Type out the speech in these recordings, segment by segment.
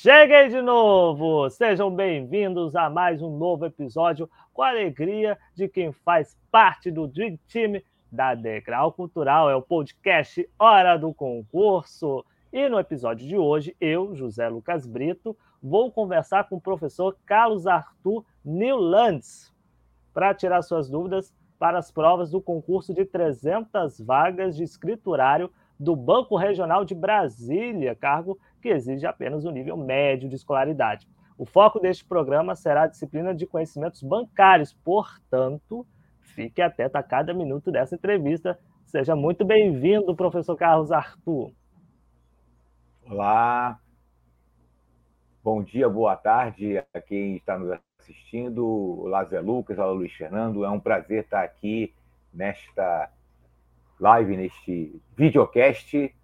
cheguei de novo! Sejam bem-vindos a mais um novo episódio com a alegria de quem faz parte do Dream Team da Degrau Cultural. É o podcast Hora do Concurso. E no episódio de hoje, eu, José Lucas Brito, vou conversar com o professor Carlos Arthur Newlands para tirar suas dúvidas para as provas do concurso de 300 vagas de escriturário do Banco Regional de Brasília, cargo que exige apenas o um nível médio de escolaridade. O foco deste programa será a disciplina de conhecimentos bancários, portanto, fique atento a cada minuto dessa entrevista. Seja muito bem-vindo, professor Carlos Arthur. Olá, bom dia, boa tarde a quem está nos assistindo. Olá, Zé Lucas, olá, Luiz Fernando. É um prazer estar aqui nesta live, neste videocast,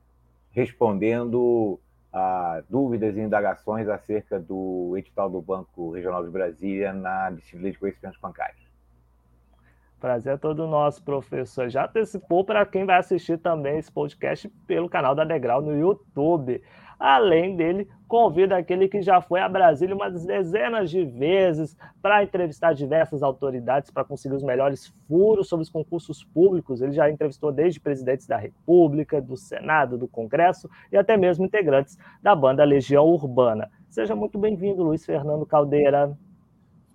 respondendo a dúvidas e indagações acerca do edital do Banco Regional de Brasília na disciplina de conhecimentos bancários. Prazer é todo nosso, professor. Já antecipou para quem vai assistir também esse podcast pelo canal da Degrau no YouTube. Além dele, convida aquele que já foi a Brasília umas dezenas de vezes para entrevistar diversas autoridades para conseguir os melhores furos sobre os concursos públicos. Ele já entrevistou desde presidentes da República, do Senado, do Congresso e até mesmo integrantes da banda Legião Urbana. Seja muito bem-vindo, Luiz Fernando Caldeira.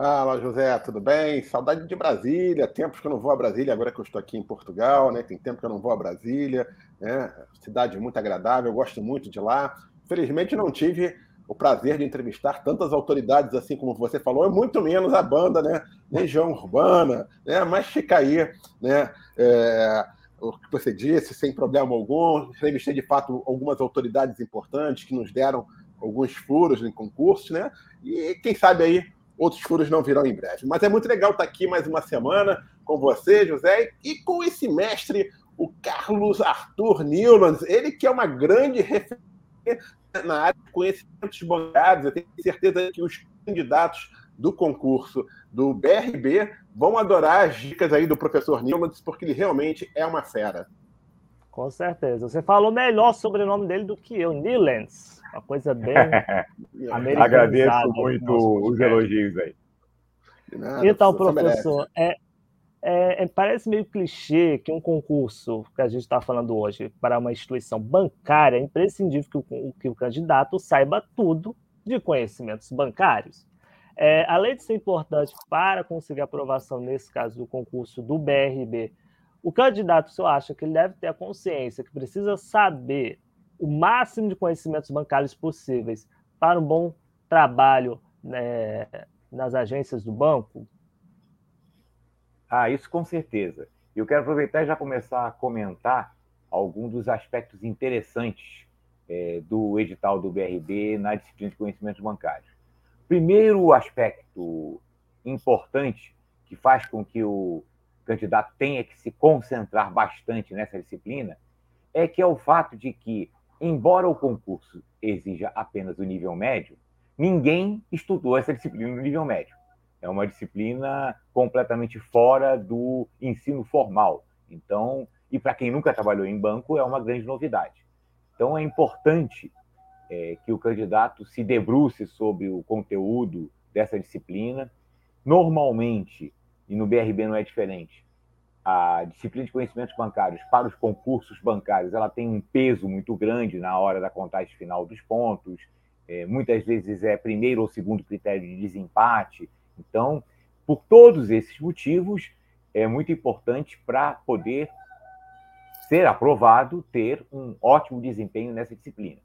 Fala, José, tudo bem? Saudade de Brasília, tempos que eu não vou a Brasília, agora que eu estou aqui em Portugal, né? Tem tempo que eu não vou a Brasília, né? Cidade muito agradável, eu gosto muito de lá. Felizmente não tive o prazer de entrevistar tantas autoridades assim como você falou, muito menos a banda, né? Legião Urbana, né? Mas fica aí, né? É, o que você disse, sem problema algum. Entrevistei de fato algumas autoridades importantes que nos deram alguns furos em concursos, né? E quem sabe aí outros furos não virão em breve. Mas é muito legal estar aqui mais uma semana com você, José, e com esse mestre, o Carlos Arthur Newlands, ele que é uma grande referência na área de conhecimentos bancários. Eu tenho certeza que os candidatos do concurso do BRB vão adorar as dicas aí do professor Newlands, porque ele realmente é uma fera. Com certeza. Você falou melhor sobre o nome dele do que eu, Newlands. Uma coisa bem Agradeço muito os elogios aí. Nada, então, professor, é, é, é, parece meio clichê que um concurso que a gente está falando hoje para uma instituição bancária é imprescindível que o, que o candidato saiba tudo de conhecimentos bancários. É, além de ser importante para conseguir aprovação, nesse caso do concurso do BRB, o candidato, se eu acha que ele deve ter a consciência que precisa saber o máximo de conhecimentos bancários possíveis para um bom trabalho né, nas agências do banco? Ah, isso com certeza. Eu quero aproveitar e já começar a comentar alguns dos aspectos interessantes é, do edital do BRB na disciplina de conhecimentos bancários. Primeiro aspecto importante que faz com que o candidato tenha que se concentrar bastante nessa disciplina é que é o fato de que embora o concurso exija apenas o nível médio, ninguém estudou essa disciplina no nível médio. É uma disciplina completamente fora do ensino formal. Então, e para quem nunca trabalhou em banco, é uma grande novidade. Então, é importante é, que o candidato se debruce sobre o conteúdo dessa disciplina. Normalmente, e no BRB não é diferente, a disciplina de conhecimentos bancários para os concursos bancários ela tem um peso muito grande na hora da contagem final dos pontos. É, muitas vezes é primeiro ou segundo critério de desempate. Então, por todos esses motivos, é muito importante para poder ser aprovado ter um ótimo desempenho nessa disciplina.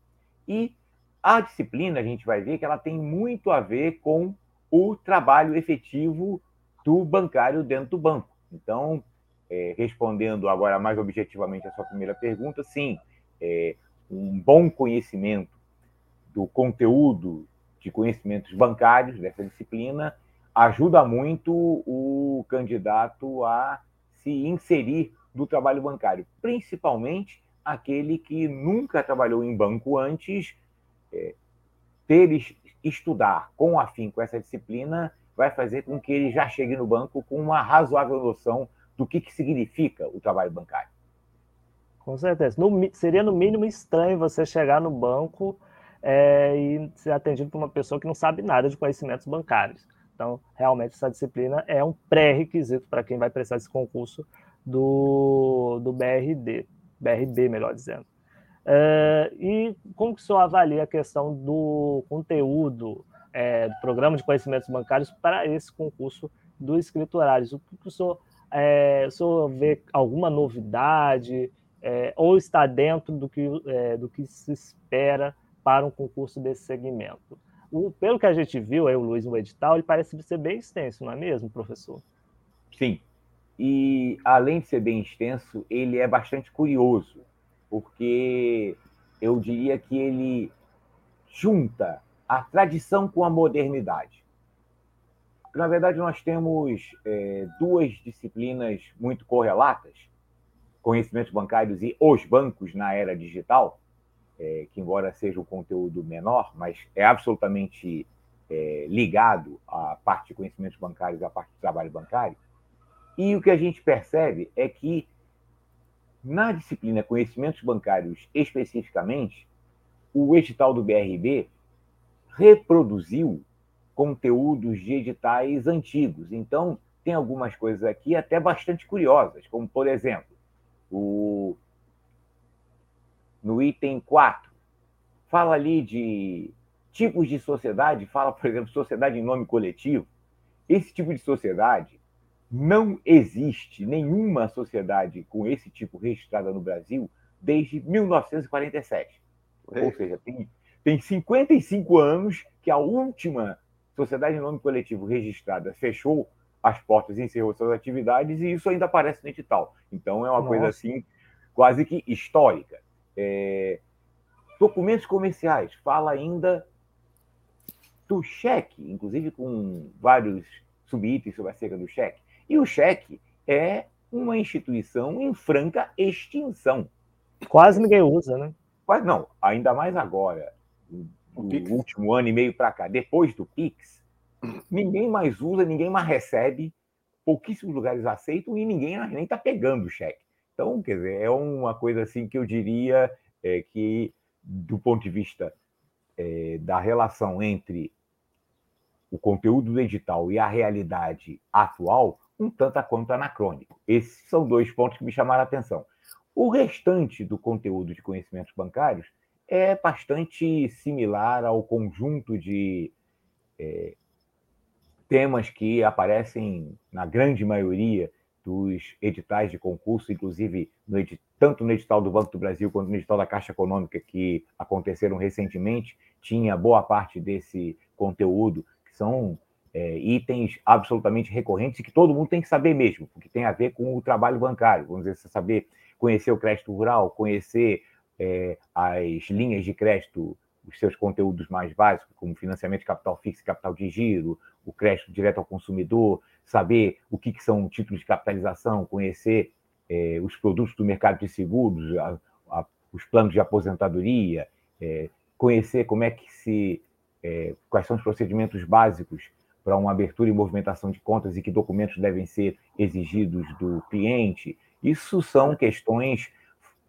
E a disciplina, a gente vai ver que ela tem muito a ver com o trabalho efetivo do bancário dentro do banco. Então, é, respondendo agora mais objetivamente a sua primeira pergunta, sim, é, um bom conhecimento do conteúdo de conhecimentos bancários dessa disciplina ajuda muito o candidato a se inserir no trabalho bancário, principalmente aquele que nunca trabalhou em banco antes, é, ter estudar com afinco essa disciplina vai fazer com que ele já chegue no banco com uma razoável noção do que, que significa o trabalho bancário. Com certeza. No, seria, no mínimo, estranho você chegar no banco é, e ser atendido por uma pessoa que não sabe nada de conhecimentos bancários. Então, realmente, essa disciplina é um pré-requisito para quem vai prestar esse concurso do, do BRD, BRB, melhor dizendo. É, e como que o senhor avalia a questão do conteúdo é, do programa de conhecimentos bancários para esse concurso do escriturários? O que o senhor, é, o senhor vê alguma novidade é, ou está dentro do que, é, do que se espera para um concurso desse segmento? O, pelo que a gente viu aí, o Luiz no edital, ele parece ser bem extenso, não é mesmo, professor? Sim. E além de ser bem extenso, ele é bastante curioso, porque eu diria que ele junta a tradição com a modernidade. Na verdade, nós temos é, duas disciplinas muito correlatas, conhecimentos bancários e os bancos na era digital, é, que embora seja um conteúdo menor, mas é absolutamente é, ligado à parte de conhecimentos bancários à parte de trabalho bancário. E o que a gente percebe é que na disciplina conhecimentos bancários especificamente, o edital do BRB reproduziu conteúdos de editais antigos. Então, tem algumas coisas aqui até bastante curiosas, como, por exemplo, o... no item 4, fala ali de tipos de sociedade, fala, por exemplo, sociedade em nome coletivo. Esse tipo de sociedade não existe nenhuma sociedade com esse tipo registrada no Brasil desde 1947. É. Ou seja, tem tem 55 anos que a última sociedade em nome coletivo registrada fechou as portas e encerrou suas atividades, e isso ainda aparece no edital. Então é uma Nossa. coisa assim, quase que histórica. É... Documentos comerciais, fala ainda do cheque, inclusive com vários subitens sobre acerca do cheque. E o cheque é uma instituição em franca extinção. Quase ninguém usa, né? Quase não, ainda mais agora do último ano e meio para cá, depois do Pix, ninguém mais usa, ninguém mais recebe, pouquíssimos lugares aceitam e ninguém nem está pegando o cheque. Então, quer dizer, é uma coisa assim que eu diria é, que, do ponto de vista é, da relação entre o conteúdo do edital e a realidade atual, um tanto quanto anacrônico. Esses são dois pontos que me chamaram a atenção. O restante do conteúdo de conhecimentos bancários é bastante similar ao conjunto de é, temas que aparecem na grande maioria dos editais de concurso, inclusive no edit, tanto no edital do Banco do Brasil quanto no edital da Caixa Econômica, que aconteceram recentemente, tinha boa parte desse conteúdo, que são é, itens absolutamente recorrentes e que todo mundo tem que saber mesmo, porque tem a ver com o trabalho bancário. Vamos dizer, saber conhecer o crédito rural, conhecer é, as linhas de crédito, os seus conteúdos mais básicos, como financiamento de capital fixo e capital de giro, o crédito direto ao consumidor, saber o que, que são títulos de capitalização, conhecer é, os produtos do mercado de seguros, a, a, os planos de aposentadoria, é, conhecer como é que se é, quais são os procedimentos básicos para uma abertura e movimentação de contas e que documentos devem ser exigidos do cliente. Isso são questões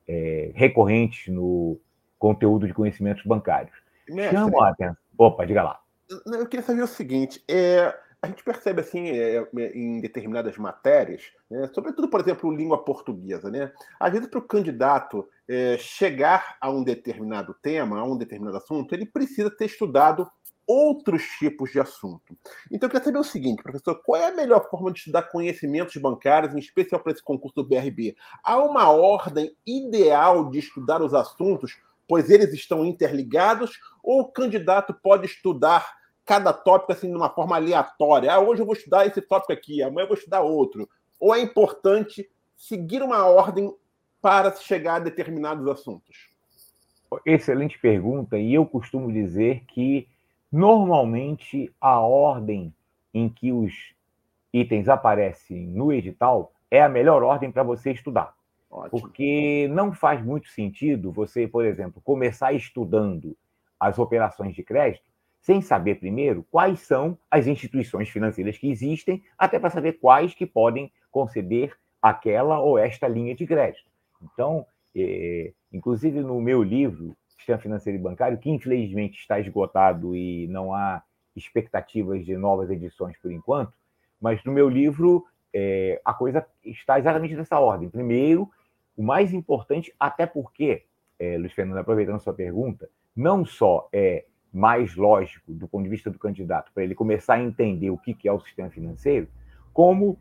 é, recorrentes no conteúdo de conhecimentos bancários. Mestre, Chamo a atenção. Opa, diga lá. Eu queria saber o seguinte: é, a gente percebe assim é, é, em determinadas matérias, né, sobretudo, por exemplo, língua portuguesa, né? Às vezes, para o candidato é, chegar a um determinado tema, a um determinado assunto, ele precisa ter estudado outros tipos de assunto. Então, eu queria saber o seguinte, professor: qual é a melhor forma de estudar conhecimentos bancários, em especial para esse concurso do BRB? Há uma ordem ideal de estudar os assuntos, pois eles estão interligados, ou o candidato pode estudar cada tópico assim de uma forma aleatória? Ah, hoje eu vou estudar esse tópico aqui, amanhã eu vou estudar outro. Ou é importante seguir uma ordem para chegar a determinados assuntos? Excelente pergunta, e eu costumo dizer que Normalmente, a ordem em que os itens aparecem no edital é a melhor ordem para você estudar. Ótimo. Porque não faz muito sentido você, por exemplo, começar estudando as operações de crédito sem saber primeiro quais são as instituições financeiras que existem, até para saber quais que podem conceder aquela ou esta linha de crédito. Então, é, inclusive no meu livro, Sistema Financeiro e Bancário, que infelizmente está esgotado e não há expectativas de novas edições por enquanto, mas no meu livro é, a coisa está exatamente nessa ordem. Primeiro, o mais importante, até porque, é, Luiz Fernando, aproveitando sua pergunta, não só é mais lógico do ponto de vista do candidato para ele começar a entender o que é o sistema financeiro, como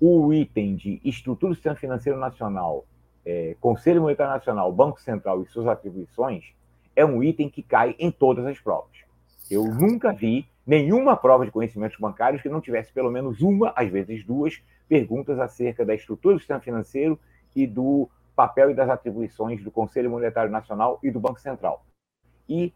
o item de estrutura do sistema financeiro nacional, é, Conselho Monetário Nacional, Banco Central e suas atribuições, é um item que cai em todas as provas. Eu nunca vi nenhuma prova de conhecimentos bancários que não tivesse pelo menos uma, às vezes duas, perguntas acerca da estrutura do sistema financeiro e do papel e das atribuições do Conselho Monetário Nacional e do Banco Central. E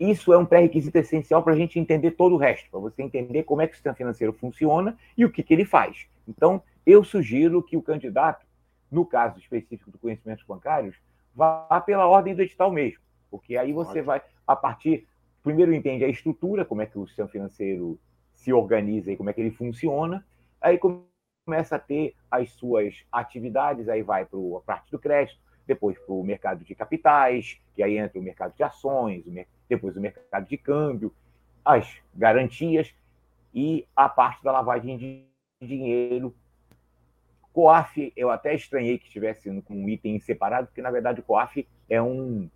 isso é um pré-requisito essencial para a gente entender todo o resto, para você entender como é que o sistema financeiro funciona e o que, que ele faz. Então, eu sugiro que o candidato, no caso específico do conhecimentos bancários, vá pela ordem do edital mesmo, porque aí você vai, a partir primeiro entende a estrutura, como é que o sistema financeiro se organiza e como é que ele funciona, aí começa a ter as suas atividades, aí vai para a parte do crédito, depois para o mercado de capitais, que aí entra o mercado de ações, depois o mercado de câmbio, as garantias e a parte da lavagem de dinheiro. COAF, eu até estranhei que estivesse com um item separado, porque na verdade o COAF é um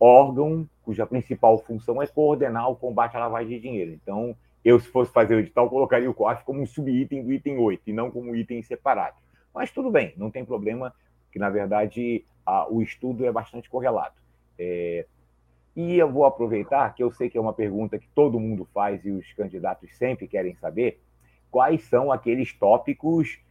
órgão cuja principal função é coordenar o combate à lavagem de dinheiro. Então, eu, se fosse fazer o edital, colocaria o COAF como um subitem do item 8 e não como um item separado. Mas tudo bem, não tem problema, que na verdade a, o estudo é bastante correlato. É, e eu vou aproveitar, que eu sei que é uma pergunta que todo mundo faz e os candidatos sempre querem saber, quais são aqueles tópicos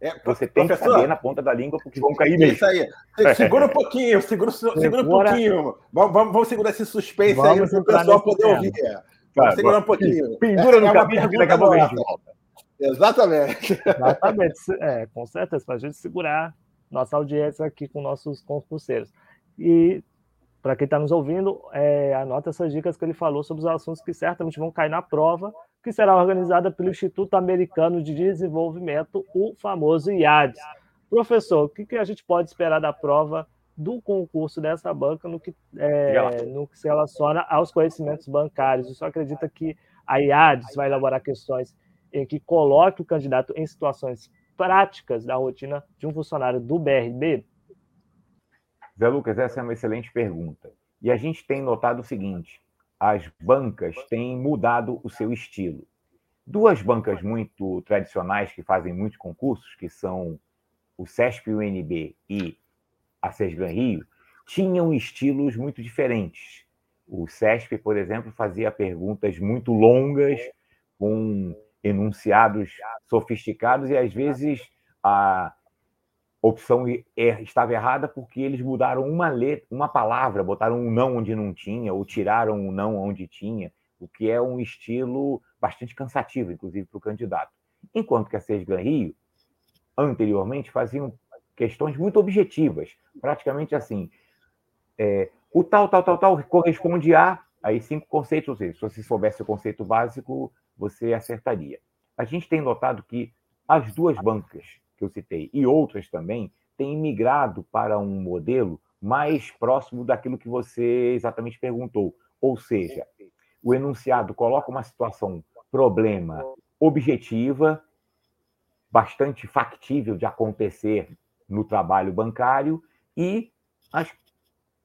é, você tem que saber na ponta da língua, porque vão cair mesmo. Isso aí. Segura um pouquinho, segura, segura um pouquinho. Vamos, vamos, vamos segurar esse suspense vamos aí para o pessoal poder ouvir. É. Vamos segurar um pouquinho. Pendura é, no é cabelo que daqui a pouco a gente volta. Exatamente. Exatamente. É, com certeza, para a gente segurar nossa audiência aqui com nossos concurseiros. E para quem está nos ouvindo, é, anota essas dicas que ele falou sobre os assuntos que certamente vão cair na prova que será organizada pelo Instituto Americano de Desenvolvimento, o famoso IADES. Professor, o que, a gente pode esperar da prova do concurso dessa banca no que, é, no que se relaciona aos conhecimentos bancários? O senhor acredita que a IADES vai elaborar questões em que coloque o candidato em situações práticas da rotina de um funcionário do BRB? Zé Lucas, essa é uma excelente pergunta. E a gente tem notado o seguinte: as bancas têm mudado o seu estilo. Duas bancas muito tradicionais que fazem muitos concursos, que são o CESP UNB e a SESGAN Rio, tinham estilos muito diferentes. O CESP, por exemplo, fazia perguntas muito longas, com enunciados sofisticados, e às vezes a, opção er, estava errada porque eles mudaram uma letra, uma palavra, botaram um não onde não tinha, ou tiraram um não onde tinha, o que é um estilo bastante cansativo, inclusive, para o candidato. Enquanto que a Sesgan Rio, anteriormente, faziam questões muito objetivas, praticamente assim, é, o tal, tal, tal, tal corresponde a aí cinco conceitos, ou seja, se você soubesse o conceito básico, você acertaria. A gente tem notado que as duas bancas que eu citei, e outras também, têm migrado para um modelo mais próximo daquilo que você exatamente perguntou. Ou seja, o enunciado coloca uma situação, problema objetiva, bastante factível de acontecer no trabalho bancário, e as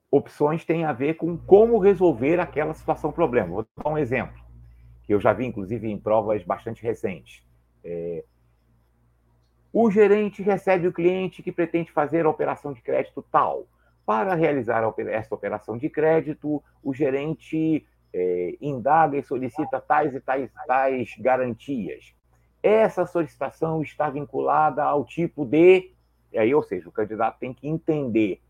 opções têm a ver com como resolver aquela situação, problema. Vou dar um exemplo, que eu já vi, inclusive, em provas bastante recentes. É, o gerente recebe o cliente que pretende fazer a operação de crédito tal. Para realizar essa operação de crédito, o gerente é, indaga e solicita tais e tais, tais garantias. Essa solicitação está vinculada ao tipo de. Aí, ou seja, o candidato tem que entender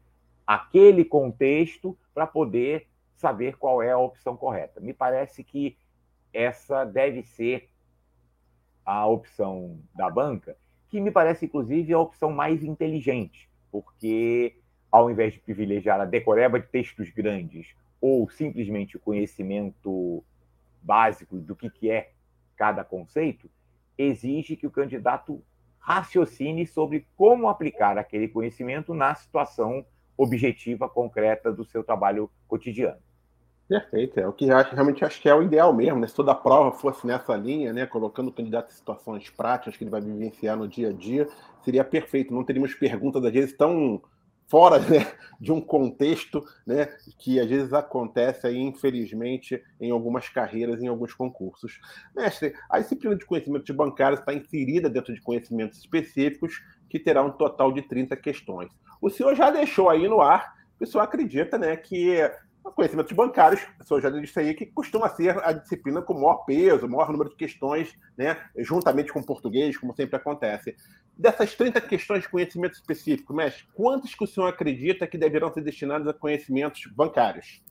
aquele contexto para poder saber qual é a opção correta. Me parece que essa deve ser a opção da banca, que me parece, inclusive, a opção mais inteligente, porque ao invés de privilegiar a decoreba de textos grandes ou simplesmente o conhecimento básico do que, que é cada conceito, exige que o candidato raciocine sobre como aplicar aquele conhecimento na situação objetiva, concreta do seu trabalho cotidiano. Perfeito, é o que realmente acho que é o ideal mesmo, né? Se toda a prova fosse nessa linha, né? Colocando o candidato em situações práticas que ele vai vivenciar no dia a dia, seria perfeito. Não teríamos perguntas, às vezes, tão fora né, de um contexto né, que às vezes acontece aí, infelizmente, em algumas carreiras, em alguns concursos. Mestre, a disciplina de conhecimentos bancários está inserida dentro de conhecimentos específicos que terá um total de 30 questões. O senhor já deixou aí no ar, o pessoal acredita né, que conhecimentos bancários, a pessoa já disse aí que costuma ser a disciplina com maior peso, maior número de questões, né, juntamente com o português, como sempre acontece. Dessas 30 questões de conhecimento específico, mestre, quantas que o senhor acredita que deverão ser destinadas a conhecimentos bancários?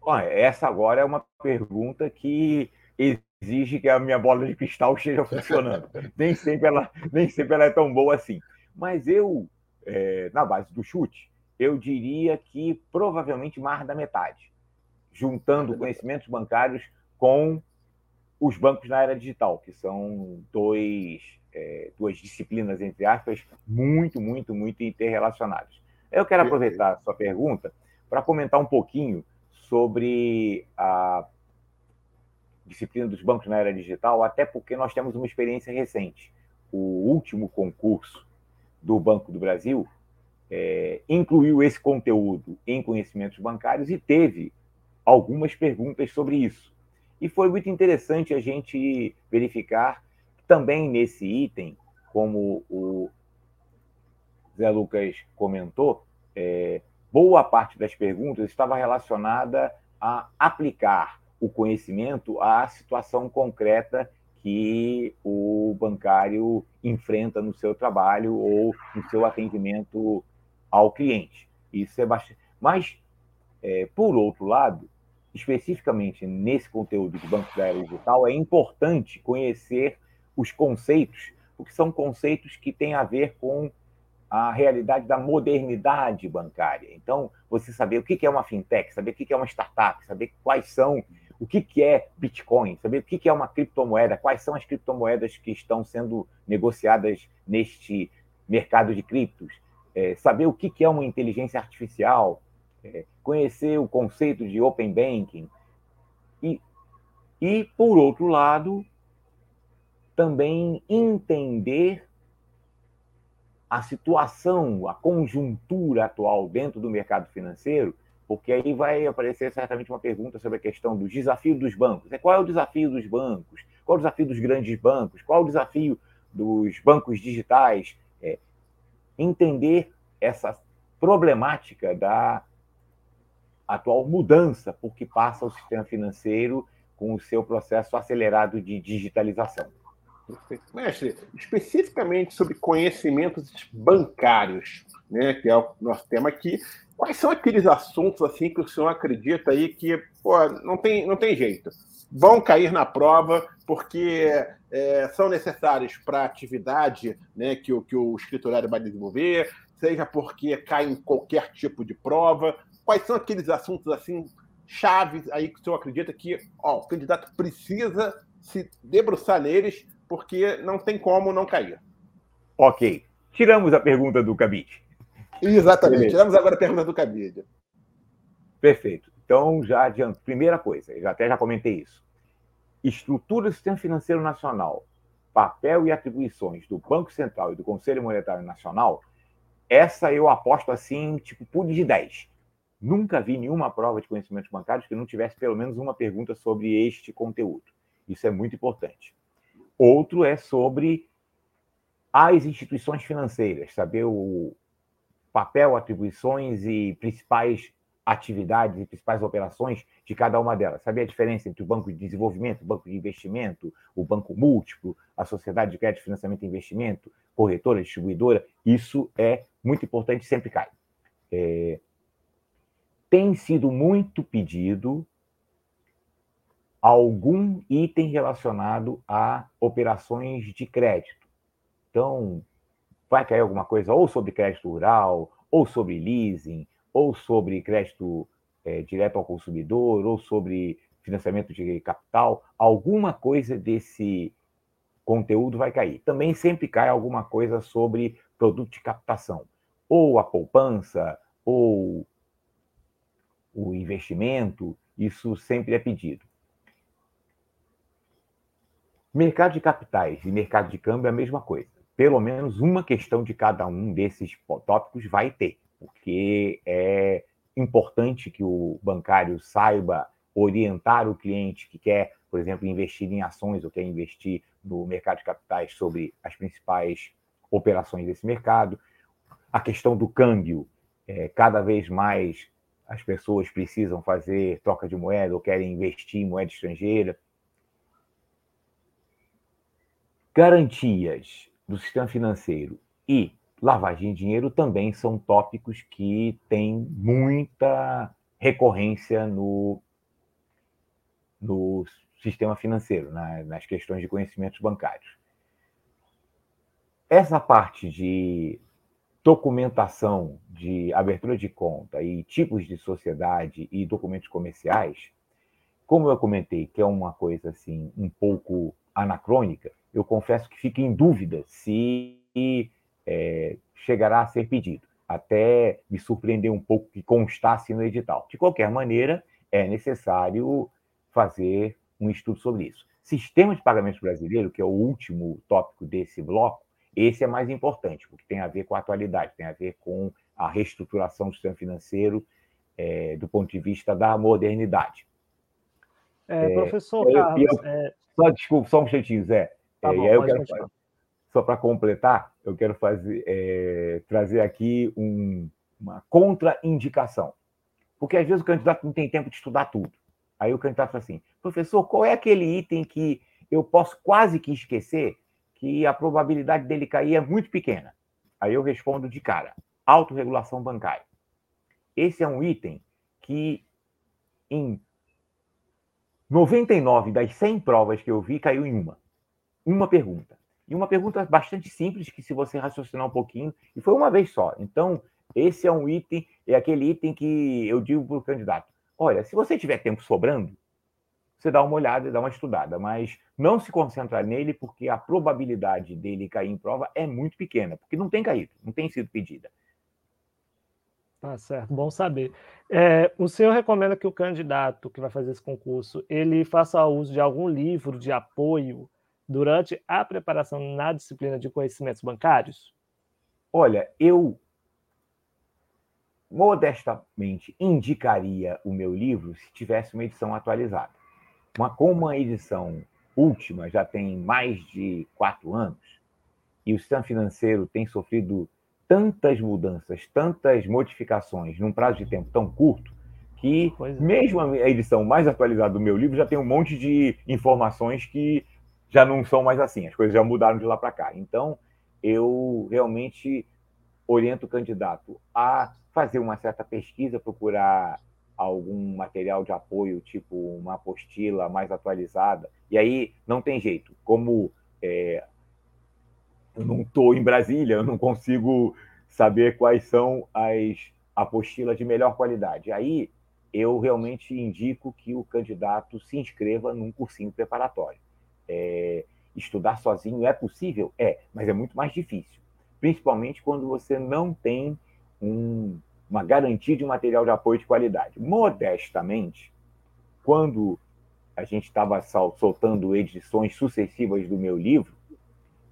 Olha, essa agora é uma pergunta que exige que a minha bola de cristal esteja funcionando. nem, sempre ela, nem sempre ela é tão boa assim. Mas eu, é, na base do chute, eu diria que provavelmente mais da metade, juntando conhecimentos bancários com os bancos na era digital, que são dois, é, duas disciplinas, entre aspas, muito, muito, muito interrelacionadas. Eu quero aproveitar a sua pergunta para comentar um pouquinho sobre a disciplina dos bancos na era digital, até porque nós temos uma experiência recente. O último concurso do Banco do Brasil é, incluiu esse conteúdo em conhecimentos bancários e teve algumas perguntas sobre isso. E foi muito interessante a gente verificar também nesse item, como o Zé Lucas comentou, é, boa parte das perguntas estava relacionada a aplicar o conhecimento à situação concreta que o bancário enfrenta no seu trabalho ou no seu atendimento ao cliente. Isso é bastante. Mas, é, por outro lado, especificamente nesse conteúdo de Banco da Era Digital, é importante conhecer os conceitos, porque são conceitos que têm a ver com a realidade da modernidade bancária. Então, você saber o que é uma fintech, saber o que é uma startup, saber quais são, o que é Bitcoin, saber o que é uma criptomoeda, quais são as criptomoedas que estão sendo negociadas neste mercado de criptos, é, saber o que, é uma inteligência artificial, é, conhecer o conceito de open banking e, e, por outro lado, também entender a situação, a conjuntura atual dentro do mercado financeiro, porque aí vai aparecer certamente uma pergunta sobre a questão dos desafios dos bancos. É, qual é o desafio dos bancos? Qual é o desafio dos grandes bancos? Qual é o desafio dos bancos digitais? Entender essa problemática da atual mudança por que passa o sistema financeiro com o seu processo acelerado de digitalização. Mestre, especificamente sobre conhecimentos bancários, né, que é o nosso tema aqui, quais são aqueles assuntos assim que o senhor acredita aí que pô, não, tem, não tem jeito? Vão cair na prova porque é, são necessários para a atividade né, que, o, que o escriturário vai desenvolver, seja porque cai em qualquer tipo de prova. Quais são aqueles assuntos assim chaves aí que o senhor acredita que ó, o candidato precisa se debruçar neles porque não tem como não cair? Ok. Tiramos a pergunta do Cabide. Exatamente. Beleza. Tiramos agora a pergunta do Cabide. Perfeito. Então, já adianto. Primeira coisa, eu até já comentei isso. Estrutura do Sistema Financeiro Nacional, papel e atribuições do Banco Central e do Conselho Monetário Nacional, essa eu aposto assim, tipo, pude de 10. Nunca vi nenhuma prova de conhecimentos bancários que não tivesse pelo menos uma pergunta sobre este conteúdo. Isso é muito importante. Outro é sobre as instituições financeiras, saber o papel, atribuições e principais atividades e principais operações de cada uma delas. Saber a diferença entre o banco de desenvolvimento, o banco de investimento, o banco múltiplo, a sociedade de crédito, financiamento e investimento, corretora, distribuidora. Isso é muito importante, sempre cai. É... Tem sido muito pedido algum item relacionado a operações de crédito. Então, vai cair alguma coisa ou sobre crédito rural, ou sobre leasing, ou sobre crédito é, direto ao consumidor, ou sobre financiamento de capital, alguma coisa desse conteúdo vai cair. Também sempre cai alguma coisa sobre produto de captação, ou a poupança, ou o investimento, isso sempre é pedido. Mercado de capitais e mercado de câmbio é a mesma coisa. Pelo menos uma questão de cada um desses tópicos vai ter, porque é importante que o bancário saiba orientar o cliente que quer, por exemplo, investir em ações ou quer investir no mercado de capitais sobre as principais operações desse mercado. A questão do câmbio, é, cada vez mais as pessoas precisam fazer troca de moeda ou querem investir em moeda estrangeira. Garantias do sistema financeiro e lavagem de dinheiro também são tópicos que têm muita recorrência no, no sistema financeiro, na, nas questões de conhecimentos bancários. Essa parte de documentação de abertura de conta e tipos de sociedade e documentos comerciais, como eu comentei, que é uma coisa assim um pouco anacrônica, eu confesso que fico em dúvida se é, chegará a ser pedido. Até me surpreender um pouco que constasse no edital. De qualquer maneira, é necessário fazer um estudo sobre isso. Sistema de pagamentos brasileiro, que é o último tópico desse bloco, esse é mais importante, porque tem a ver com a atualidade, tem a ver com a reestruturação do sistema financeiro é, do ponto de vista da modernidade. É, é professor Carlos... Eu, é só, desculpa, só um instantinho, Zé. Tá bom, eu quero, só para completar, eu quero fazer, é, trazer aqui um, uma contraindicação. Porque às vezes o candidato não tem tempo de estudar tudo. Aí o candidato fala assim, professor, qual é aquele item que eu posso quase que esquecer que a probabilidade dele cair é muito pequena. Aí eu respondo de cara: autorregulação bancária. Esse é um item que, em 99 das 100 provas que eu vi, caiu em uma. Uma pergunta. E uma pergunta bastante simples, que se você raciocinar um pouquinho, e foi uma vez só. Então, esse é um item, é aquele item que eu digo para o candidato: olha, se você tiver tempo sobrando, você dá uma olhada e dá uma estudada, mas não se concentrar nele porque a probabilidade dele cair em prova é muito pequena, porque não tem caído, não tem sido pedida. Tá certo, bom saber. É, o senhor recomenda que o candidato que vai fazer esse concurso ele faça uso de algum livro de apoio durante a preparação na disciplina de conhecimentos bancários? Olha, eu modestamente indicaria o meu livro se tivesse uma edição atualizada uma, com uma edição última já tem mais de quatro anos, e o sistema financeiro tem sofrido tantas mudanças, tantas modificações num prazo de tempo tão curto, que é. mesmo a edição mais atualizada do meu livro já tem um monte de informações que já não são mais assim, as coisas já mudaram de lá para cá. Então, eu realmente oriento o candidato a fazer uma certa pesquisa, procurar algum material de apoio, tipo uma apostila mais atualizada. E aí não tem jeito. Como é, eu não estou em Brasília, eu não consigo saber quais são as apostilas de melhor qualidade. Aí eu realmente indico que o candidato se inscreva num cursinho preparatório. É, estudar sozinho é possível? É, mas é muito mais difícil. Principalmente quando você não tem um uma garantia de material de apoio de qualidade. Modestamente, quando a gente estava soltando edições sucessivas do meu livro,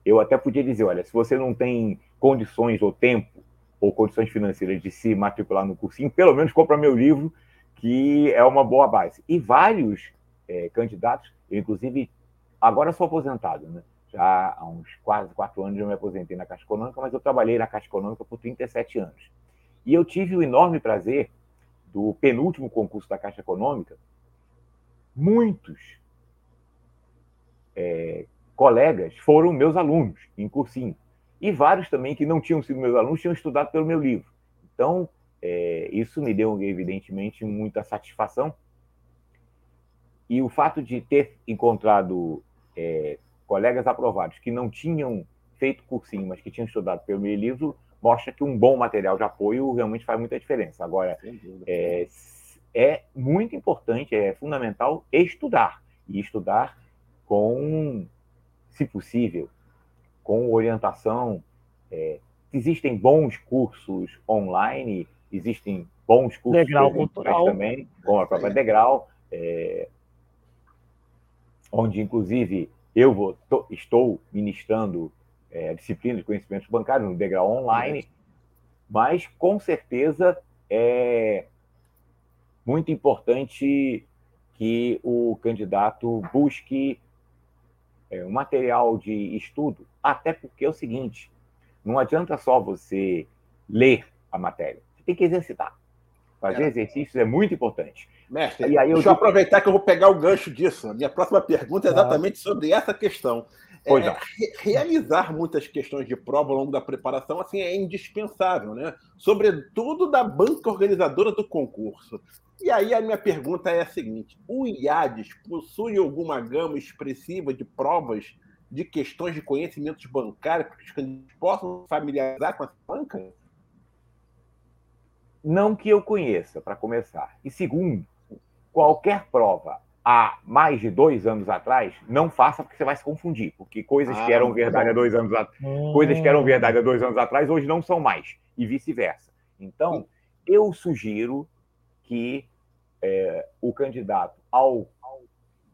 eu até podia dizer, olha, se você não tem condições ou tempo ou condições financeiras de se matricular no cursinho, pelo menos compra meu livro, que é uma boa base. E vários é, candidatos, eu inclusive agora sou aposentado, né? Já há uns quase quatro anos eu me aposentei na Caixa Econômica, mas eu trabalhei na Caixa Econômica por 37 anos. E eu tive o enorme prazer do penúltimo concurso da Caixa Econômica, muitos é, colegas foram meus alunos em cursinho. E vários também que não tinham sido meus alunos tinham estudado pelo meu livro. Então, é, isso me deu, evidentemente, muita satisfação. e o fato de ter encontrado é, colegas aprovados que não tinham feito cursinho, mas que tinham estudado pelo meu livro, mostra que um bom material de apoio realmente faz muita diferença. Agora, é, é muito importante, é fundamental estudar, e estudar com, se possível, com orientação. É, existem bons cursos online, existem bons cursos Degrau cultural. também, como a própria Degrau, é, onde, inclusive, eu vou, tô, estou ministrando é, a disciplina de conhecimentos bancários no Degrau online, mas, com certeza, é muito importante que o candidato busque é, um material de estudo, até porque é o seguinte: não adianta só você ler a matéria, você tem que exercitar. Fazer é. exercícios é muito importante. Mestre, e aí eu deixa eu aproveitar que eu vou pegar o gancho disso. A minha próxima pergunta é exatamente sobre essa questão. Pois é, realizar muitas questões de prova ao longo da preparação assim é indispensável, né? Sobretudo da banca organizadora do concurso. E aí a minha pergunta é a seguinte: o IADES possui alguma gama expressiva de provas de questões de conhecimentos bancários que os candidatos possam familiarizar com essa banca? Não que eu conheça, para começar. E segundo, qualquer prova há mais de dois anos atrás, não faça porque você vai se confundir, porque coisas ah, que eram verdade há dois anos atrás, hum. coisas que eram verdade há dois anos atrás, hoje não são mais, e vice-versa. Então, eu sugiro que é, o candidato ao.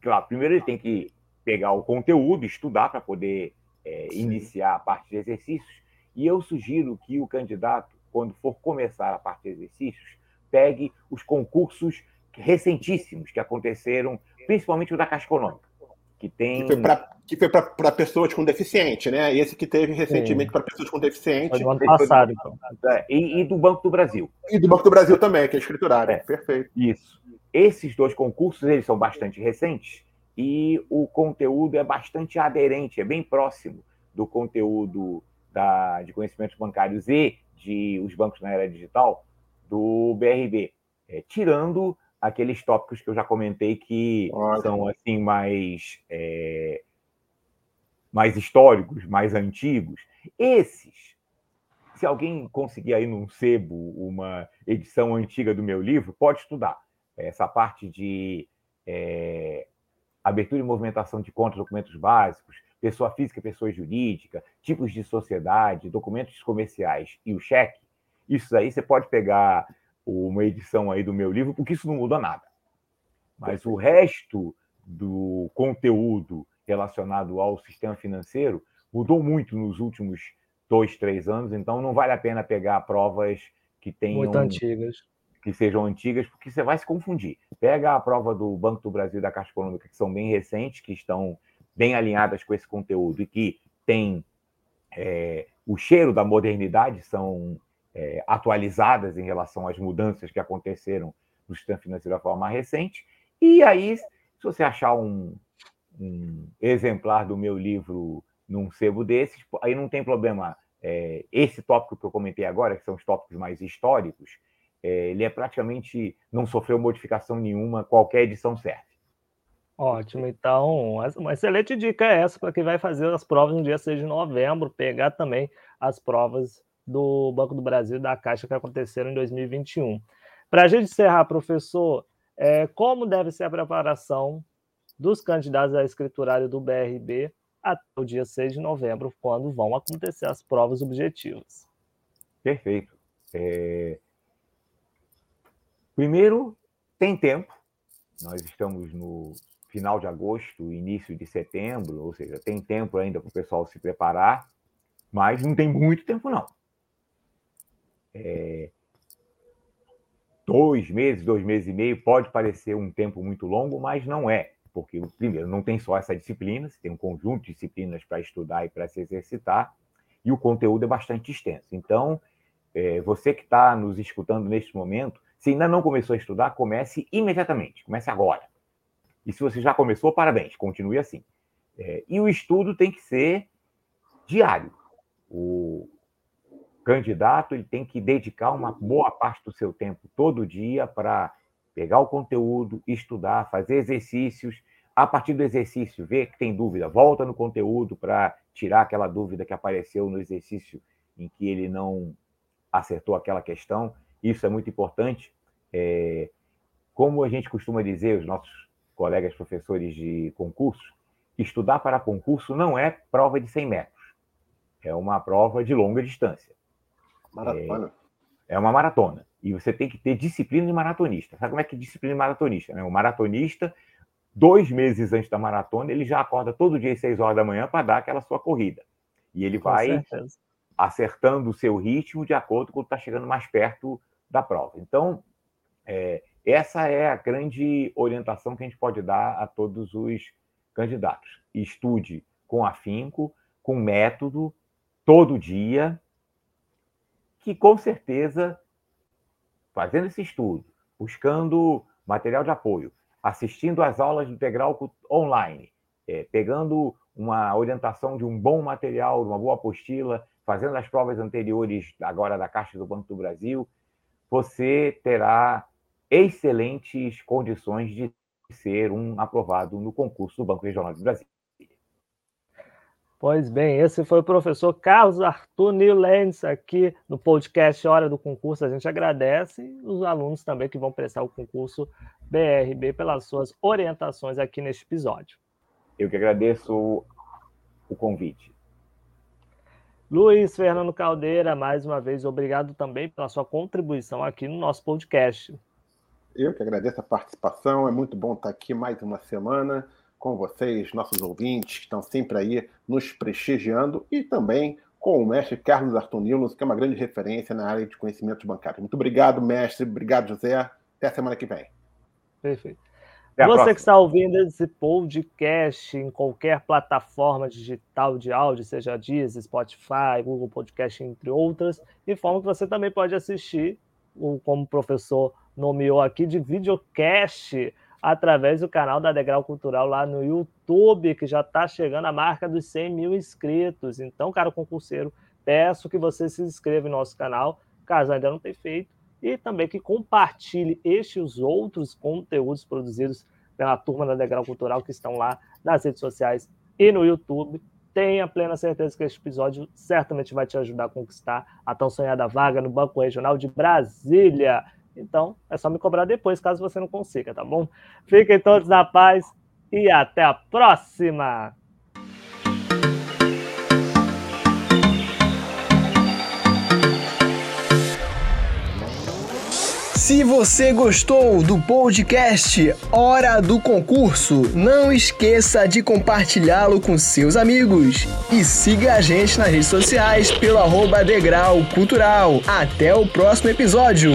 Claro, primeiro ele tem que pegar o conteúdo, estudar para poder é, iniciar a parte de exercícios, e eu sugiro que o candidato, quando for começar a parte de exercícios, pegue os concursos recentíssimos que aconteceram, principalmente o da Caixa Econômica, que tem. Que foi para pessoas com deficiente, né? Esse que teve recentemente para pessoas com deficiente. Foi do ano passado, então. É, e, e, do Banco do Brasil. E do Banco do Brasil também, que é escriturário. É, Perfeito. Isso. Esses dois concursos, eles são bastante recentes e o conteúdo é bastante aderente, é bem próximo do conteúdo da, de conhecimentos bancários e de os bancos na era digital do BRB, é, tirando aqueles tópicos que eu já comentei que Ótimo. são assim mais é, mais históricos, mais antigos. Esses, se alguém conseguir aí num sebo uma edição antiga do meu livro, pode estudar essa parte de é, abertura e movimentação de contas, documentos básicos, pessoa física, pessoa jurídica, tipos de sociedade, documentos comerciais e o cheque. Isso aí você pode pegar uma edição aí do meu livro, porque isso não muda nada. Mas o resto do conteúdo relacionado ao sistema financeiro mudou muito nos últimos dois, três anos, então não vale a pena pegar provas que tenham. Muito antigas. Que sejam antigas, porque você vai se confundir. Pega a prova do Banco do Brasil e da Caixa Econômica, que são bem recentes, que estão bem alinhadas com esse conteúdo e que têm é, o cheiro da modernidade, são é, atualizadas em relação às mudanças que aconteceram no sistema financeiro da forma recente. E aí, se você achar um, um exemplar do meu livro num sebo desses, aí não tem problema. É, esse tópico que eu comentei agora, que são os tópicos mais históricos, é, ele é praticamente não sofreu modificação nenhuma, qualquer edição serve. Ótimo, então, uma excelente dica é essa para quem vai fazer as provas no dia 6 de novembro, pegar também as provas do Banco do Brasil e da Caixa que aconteceram em 2021. Para a gente encerrar, professor, é, como deve ser a preparação dos candidatos a escriturário do BRB até o dia 6 de novembro, quando vão acontecer as provas objetivas? Perfeito. É... Primeiro, tem tempo. Nós estamos no final de agosto, início de setembro, ou seja, tem tempo ainda para o pessoal se preparar, mas não tem muito tempo, não é, dois meses, dois meses e meio, pode parecer um tempo muito longo, mas não é. Porque, primeiro, não tem só essa disciplina, você tem um conjunto de disciplinas para estudar e para se exercitar, e o conteúdo é bastante extenso. Então, é, você que está nos escutando neste momento, se ainda não começou a estudar, comece imediatamente, comece agora. E se você já começou, parabéns, continue assim. É, e o estudo tem que ser diário. O, candidato ele tem que dedicar uma boa parte do seu tempo todo dia para pegar o conteúdo, estudar, fazer exercícios. A partir do exercício, ver que tem dúvida, volta no conteúdo para tirar aquela dúvida que apareceu no exercício em que ele não acertou aquela questão. Isso é muito importante. É, como a gente costuma dizer, os nossos colegas professores de concurso, estudar para concurso não é prova de 100 metros, é uma prova de longa distância. Maratona. É, é uma maratona. E você tem que ter disciplina de maratonista. Sabe como é que é disciplina de maratonista? Né? O maratonista, dois meses antes da maratona, ele já acorda todo dia às 6 horas da manhã para dar aquela sua corrida. E ele Com vai certeza. acertando o seu ritmo de acordo com o que está chegando mais perto da prova. Então, é, essa é a grande orientação que a gente pode dar a todos os candidatos. Estude com afinco, com método, todo dia, que com certeza, fazendo esse estudo, buscando material de apoio, assistindo às aulas do integral online, é, pegando uma orientação de um bom material, de uma boa apostila, fazendo as provas anteriores agora da Caixa do Banco do Brasil, você terá excelentes condições de ser um aprovado no concurso do Banco Regional de Brasília. Pois bem, esse foi o professor Carlos Arthur Nilens aqui no podcast Hora do Concurso. A gente agradece os alunos também que vão prestar o concurso BRB pelas suas orientações aqui neste episódio. Eu que agradeço o convite. Luiz Fernando Caldeira, mais uma vez, obrigado também pela sua contribuição aqui no nosso podcast. Eu que agradeço a participação, é muito bom estar aqui mais uma semana com vocês, nossos ouvintes, que estão sempre aí nos prestigiando, e também com o mestre Carlos Artonilos, que é uma grande referência na área de conhecimentos bancários. Muito obrigado, mestre. Obrigado, José. Até a semana que vem. Perfeito. Você próxima. que está ouvindo esse podcast em qualquer plataforma digital de áudio, seja Deezer, Spotify, Google Podcast, entre outras, informo que você também pode assistir, como professor nomeou aqui de videocast através do canal da Degrau Cultural lá no YouTube, que já está chegando a marca dos 100 mil inscritos. Então, cara concurseiro, peço que você se inscreva no nosso canal, caso ainda não tenha feito, e também que compartilhe estes e os outros conteúdos produzidos pela turma da Degrau Cultural que estão lá nas redes sociais e no YouTube. Tenha plena certeza que este episódio certamente vai te ajudar a conquistar a tão sonhada vaga no Banco Regional de Brasília. Então, é só me cobrar depois, caso você não consiga, tá bom? Fiquem todos na paz e até a próxima! Se você gostou do podcast Hora do Concurso, não esqueça de compartilhá-lo com seus amigos. E siga a gente nas redes sociais pelo arroba Degrau Cultural. Até o próximo episódio!